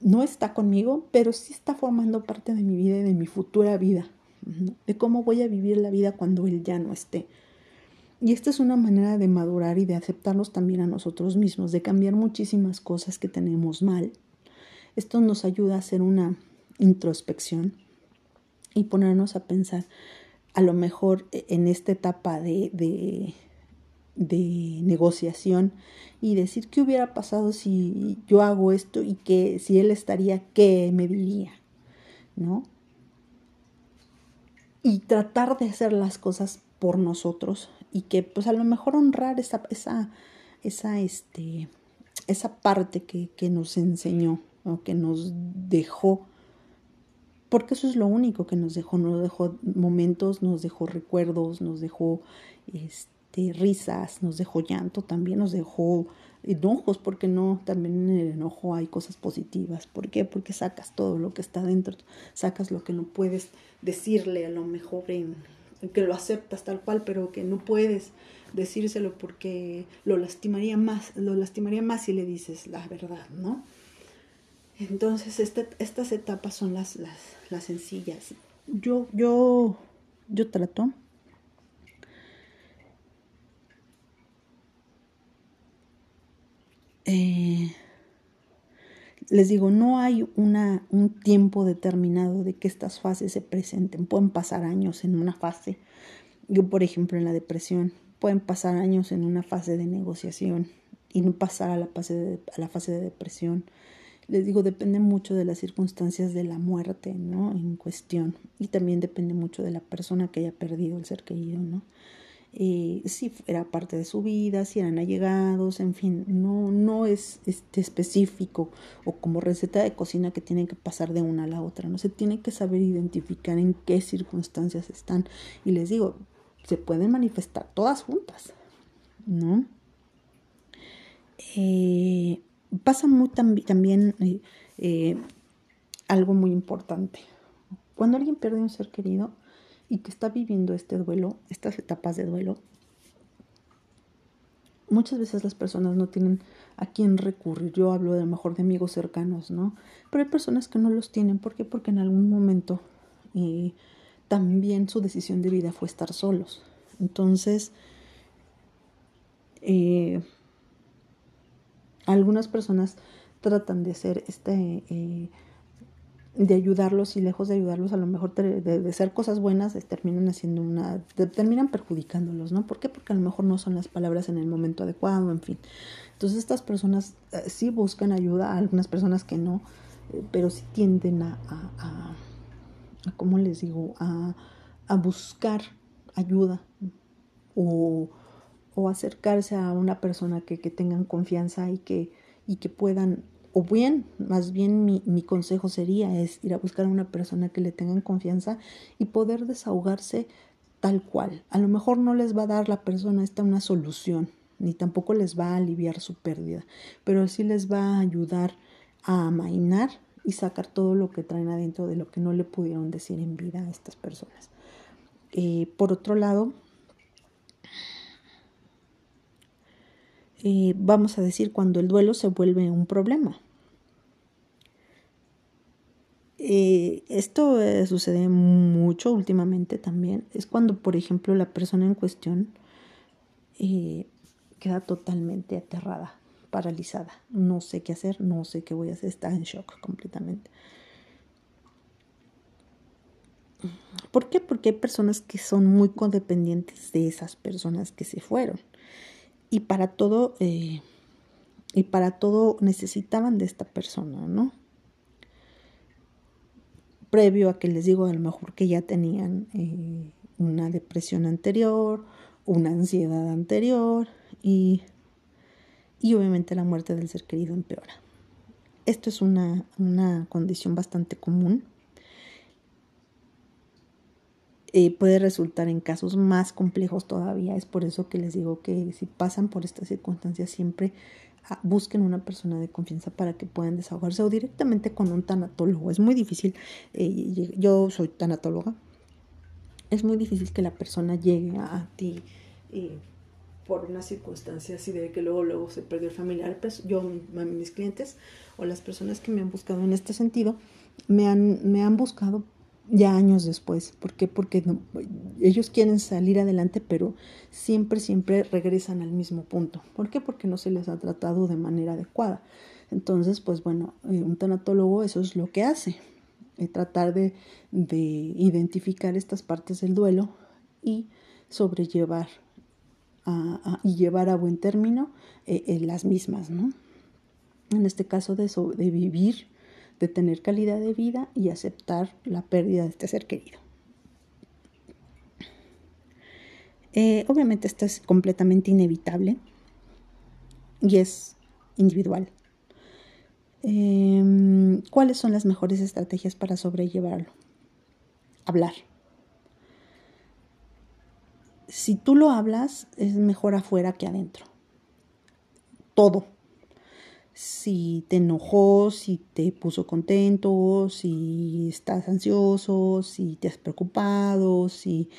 No está conmigo, pero sí está formando parte de mi vida y de mi futura vida, de cómo voy a vivir la vida cuando él ya no esté. Y esta es una manera de madurar y de aceptarnos también a nosotros mismos, de cambiar muchísimas cosas que tenemos mal. Esto nos ayuda a hacer una introspección y ponernos a pensar, a lo mejor e, en esta etapa de, de, negociación y decir qué hubiera pasado si yo hago esto y que si él estaría, qué me diría, ¿no? Y tratar de hacer las cosas por nosotros y que pues a lo mejor honrar esa, esa, esa, este, esa parte que, que nos enseñó o que nos dejó porque eso es lo único que nos dejó, nos dejó momentos, nos dejó recuerdos, nos dejó este, risas, nos dejó llanto, también nos dejó enojos, porque no, también en el enojo hay cosas positivas. ¿Por qué? Porque sacas todo lo que está dentro, sacas lo que no puedes decirle a lo mejor en, que lo aceptas tal cual, pero que no puedes decírselo porque lo lastimaría más, lo lastimaría más si le dices la verdad, ¿no? Entonces, este, estas etapas son las, las, las sencillas. Yo, yo, yo trato eh, les digo, no hay una, un tiempo determinado de que estas fases se presenten. Pueden pasar años en una fase. Yo, por ejemplo, en la depresión, pueden pasar años en una fase de negociación y no pasar a la fase de, a la fase de depresión les digo, depende mucho de las circunstancias de la muerte, ¿no? En cuestión. Y también depende mucho de la persona que haya perdido el ser querido, ¿no? Si era parte de su vida, si eran allegados, en fin, no, no es este específico o como receta de cocina que tienen que pasar de una a la otra, no se tiene que saber identificar en qué circunstancias están. Y les digo, se pueden manifestar todas juntas, ¿no? Eh, pasa muy también eh, eh, algo muy importante. Cuando alguien pierde un ser querido y que está viviendo este duelo, estas etapas de duelo, muchas veces las personas no tienen a quién recurrir. Yo hablo de lo mejor de amigos cercanos, ¿no? Pero hay personas que no los tienen. ¿Por qué? Porque en algún momento eh, también su decisión de vida fue estar solos. Entonces, eh, algunas personas tratan de ser este eh, de ayudarlos y lejos de ayudarlos a lo mejor de, de, ser cosas buenas terminan haciendo una terminan perjudicándolos no ¿por qué? porque a lo mejor no son las palabras en el momento adecuado en fin. Entonces estas personas eh, sí buscan ayuda algunas personas que no eh, pero sí tienden a, a, a, a cómo les digo a, a buscar ayuda o o acercarse a una persona que, que tengan confianza y que, y que puedan, o bien, más bien mi, mi, consejo sería es ir a buscar a una persona que le tengan confianza y poder desahogarse tal cual. A lo mejor no les va a dar la persona esta una solución, ni tampoco les va a aliviar su pérdida, pero sí les va a ayudar a amainar y sacar todo lo que traen adentro de lo que no le pudieron decir en vida a estas personas. Eh, por otro lado, Eh, vamos a decir, cuando el duelo se vuelve un problema. Eh, esto eh, sucede mucho últimamente también. Es cuando, por ejemplo, la persona en cuestión queda totalmente aterrada, paralizada. No sé qué hacer, no sé qué voy a hacer, está en shock completamente. ¿Por qué? Porque hay personas que son muy codependientes de esas personas que se fueron y para todo eh, y para todo necesitaban de esta persona, ¿no? Previo a que les digo a lo mejor que ya tenían eh, una depresión anterior, una ansiedad anterior y, y obviamente la muerte del ser querido empeora. Esto es una, una condición bastante común eh, puede resultar en casos más complejos todavía. Es por eso que les digo que si pasan por estas circunstancias siempre ah, busquen una persona de confianza para que puedan desahogarse o directamente con un tanatólogo. Es muy difícil, eh, yo soy tanatóloga, es muy difícil que la persona llegue a ti eh, por una circunstancia así de que luego, luego se perdió el familiar. Pues yo, mis clientes o las personas que me han buscado en este sentido, me han, me han buscado ya años después. ¿Por qué? Porque ellos quieren salir adelante, pero siempre, siempre regresan al mismo punto. ¿Por qué? Porque no se les ha tratado de manera adecuada. Entonces, pues bueno, eh, un tanatólogo eso es lo que hace, eh, tratar de, de, identificar estas partes del duelo y sobrellevar y llevar a buen término eh, las mismas, ¿no? En este caso de, de vivir de tener calidad de vida y aceptar la pérdida de este ser querido. Eh, obviamente esto es completamente inevitable y es individual. Em, ¿Cuáles son las mejores estrategias para sobrellevarlo? Hablar. Si tú lo hablas, es mejor afuera que adentro. Todo si te enojó, si te puso contento, si estás ansioso, si te has preocupado, si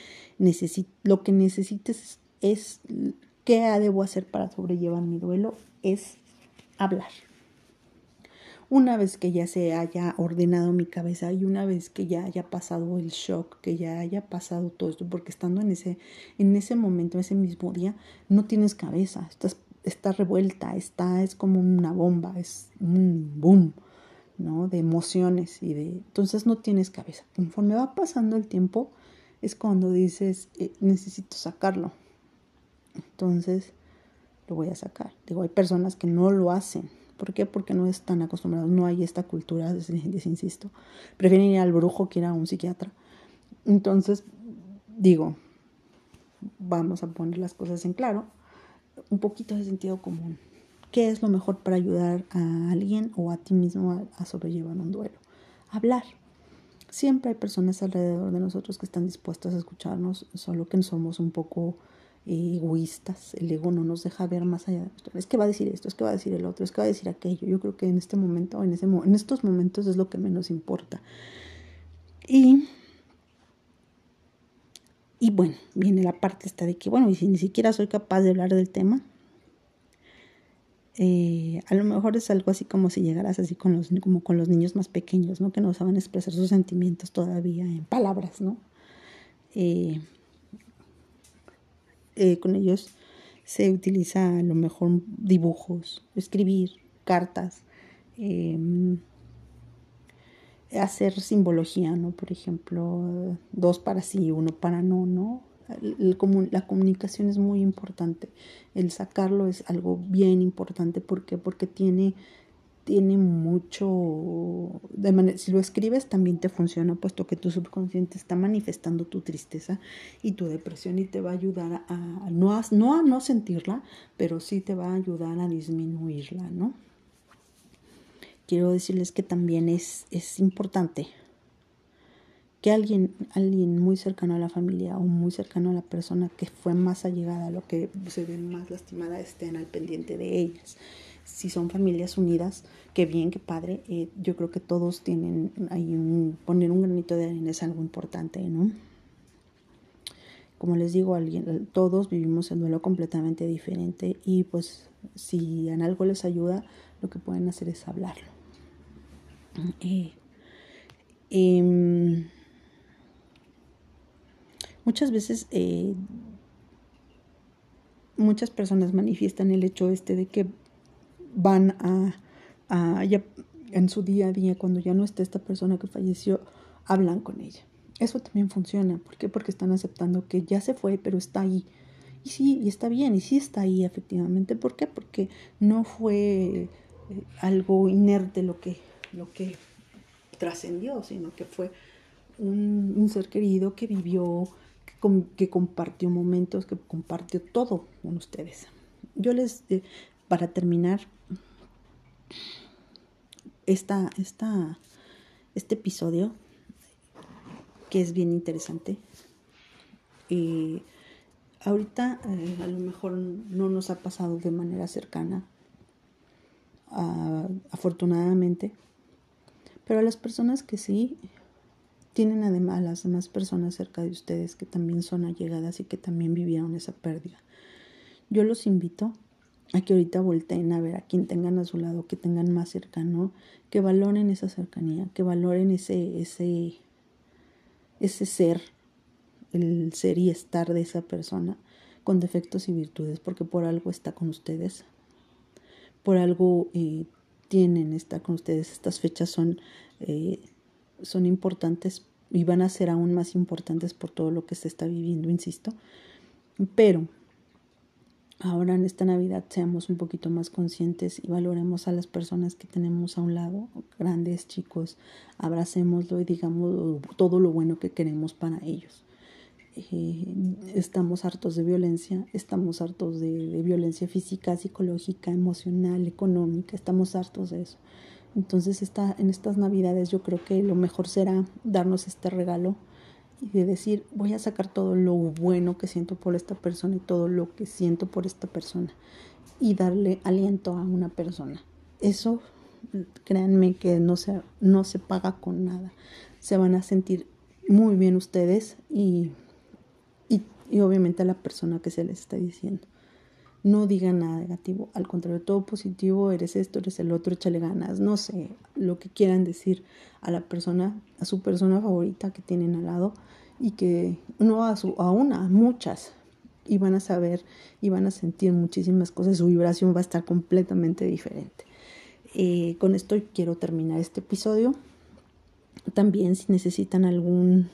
lo que necesites es, qué debo hacer para sobrellevar mi duelo, es hablar. Una vez que ya se haya ordenado mi cabeza y una vez que ya haya pasado el shock, que ya haya pasado todo esto, porque estando en ese, en ese momento, ese mismo día, no tienes cabeza, estás está revuelta, está, es como una bomba, es un boom, ¿no? De emociones y de... Entonces no tienes cabeza. Conforme va pasando el tiempo, es cuando dices, eh, necesito sacarlo. Entonces, lo voy a sacar. Digo, hay personas que no lo hacen. ¿Por qué? Porque no están acostumbrados, no hay esta cultura, les, insisto. Prefieren ir al brujo que ir a un psiquiatra. Entonces, digo, vamos a poner las cosas en claro un poquito de sentido común. ¿Qué es lo mejor para ayudar a alguien o a ti mismo a, sobrellevar un duelo? Hablar. Siempre hay personas alrededor de nosotros que están dispuestas a escucharnos, solo que somos un poco egoístas. El ego no nos deja ver más allá de esto. Es que va a decir esto, es que va a decir el otro, es que va a decir aquello. Yo creo que en este momento, en, ese, en estos momentos es lo que menos importa. Y y bueno, viene la parte esta de que, bueno, y si ni siquiera soy capaz de hablar del tema, eh, a lo mejor es algo así como si llegaras así con los, como con los niños más pequeños, ¿no? Que no saben expresar sus sentimientos todavía en palabras, ¿no? Eh, eh, con ellos se utiliza a lo mejor dibujos, escribir, cartas, hacer simbología, ¿no? Por ejemplo, dos para sí, uno para no, ¿no? la comunicación es muy importante. El sacarlo es algo bien importante. ¿Por qué? Porque tiene, tiene mucho... Si lo escribes también te funciona, puesto que tu subconsciente está manifestando tu tristeza y tu depresión y te va a ayudar a, no, a, no a no sentirla, pero sí te va a ayudar a disminuirla, ¿no? Quiero decirles que también es, es importante que alguien, alguien muy cercano a la familia o muy cercano a la persona que fue más allegada, lo que se ve más lastimada, estén al pendiente de ellas. Si son familias unidas, qué bien, qué padre. Eh, yo creo que todos tienen ahí un, poner un granito de arena es algo importante, ¿no? Como les digo, todos vivimos el duelo completamente diferente y pues si en algo les ayuda, lo que pueden hacer es hablarlo. Eh, em, muchas veces eh, muchas personas manifiestan el hecho este de que van a, en su día a día cuando ya no está esta persona que falleció hablan con ella eso también funciona ¿por qué? porque están aceptando que ya se fue pero está ahí y sí y está bien y sí está ahí efectivamente ¿por qué? porque no fue eh, algo inerte lo que lo que trascendió, sino que fue un, ser querido que vivió, que, compartió momentos, que compartió todo con ustedes. Yo les, eh, para terminar, esta, esta, este episodio, que es bien interesante, eh, ahorita eh, a lo mejor no nos ha pasado de manera cercana, ah, afortunadamente, pero las personas que sí, tienen además las demás personas cerca de ustedes que también son allegadas y que también vivieron esa pérdida. Yo los invito a que ahorita volteen a ver a quien tengan a su lado, que tengan más cercano, que valoren esa cercanía, que valoren ese, ese, ese ser, el ser y estar de esa persona con defectos y virtudes, porque por algo está con ustedes, por algo eh, tienen estar con ustedes. Estas fechas son, eh, son importantes y van a ser aún más importantes por todo lo que se está viviendo, insisto. Pero ahora en esta Navidad seamos un poquito más conscientes y valoremos a las personas que tenemos a un lado, grandes, chicos, abracémoslo y digamos todo lo bueno que queremos para ellos. Eh, estamos hartos de violencia, estamos hartos de, de, violencia física, psicológica, emocional, económica, estamos hartos de eso. Entonces está, en estas navidades yo creo que lo mejor será darnos este regalo y de decir voy a sacar todo lo bueno que siento por esta persona y todo lo que siento por esta persona y darle aliento a una persona. Eso créanme que no se, no se paga con nada. Se van a sentir muy bien ustedes y, y, obviamente a la persona que se les está diciendo. No digan nada negativo, al contrario, todo positivo, eres esto, eres el otro, échale ganas, no sé, lo que quieran decir a la persona, a su persona favorita que tienen al lado y que no a, su, a una, muchas, y van a saber y van a sentir muchísimas cosas, su vibración va a estar completamente diferente. Eh, con esto quiero terminar este episodio. También si necesitan algún,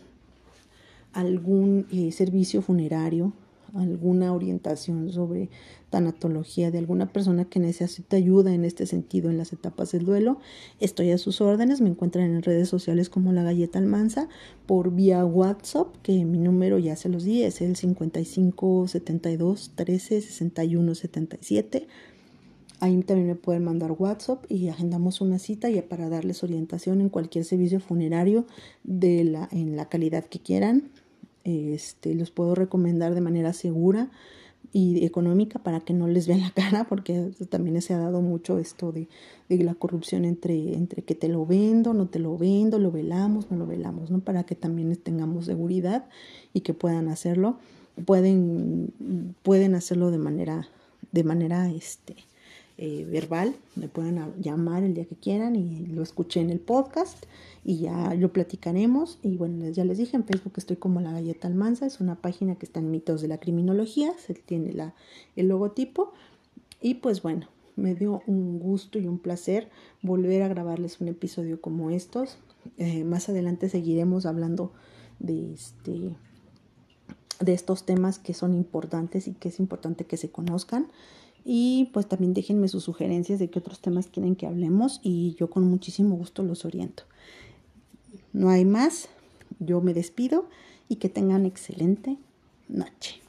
algún eh, servicio funerario, alguna orientación sobre tanatología de alguna persona que necesita ayuda en este sentido en las etapas del duelo, estoy a sus órdenes. Me encuentran en redes sociales como La Galleta Almanza por vía WhatsApp, que mi número ya se los di, es el 55 72 13 61 77. Ahí también me pueden mandar WhatsApp y agendamos una cita ya para darles orientación en cualquier servicio funerario de la, en la calidad que quieran este, los puedo recomendar de manera segura y económica para que no les vean la cara, porque también se ha dado mucho esto de, de, la corrupción entre, entre que te lo vendo, no te lo vendo, lo velamos, no lo velamos, ¿no? Para que también tengamos seguridad y que puedan hacerlo. Pueden, pueden hacerlo de manera, de manera este, eh, verbal, me pueden llamar el día que quieran y lo escuché en el podcast y ya lo platicaremos. Y bueno, ya les dije, en Facebook estoy como La Galleta Almanza, es una página que está en mitos de la criminología, se tiene la, el logotipo. Y pues bueno, me dio un gusto y un placer volver a grabarles un episodio como estos. Eh, más adelante seguiremos hablando de este de estos temas que son importantes y que es importante que se conozcan. Y pues también déjenme sus sugerencias de qué otros temas quieren que hablemos y yo con muchísimo gusto los oriento. No hay más, yo me despido y que tengan excelente noche.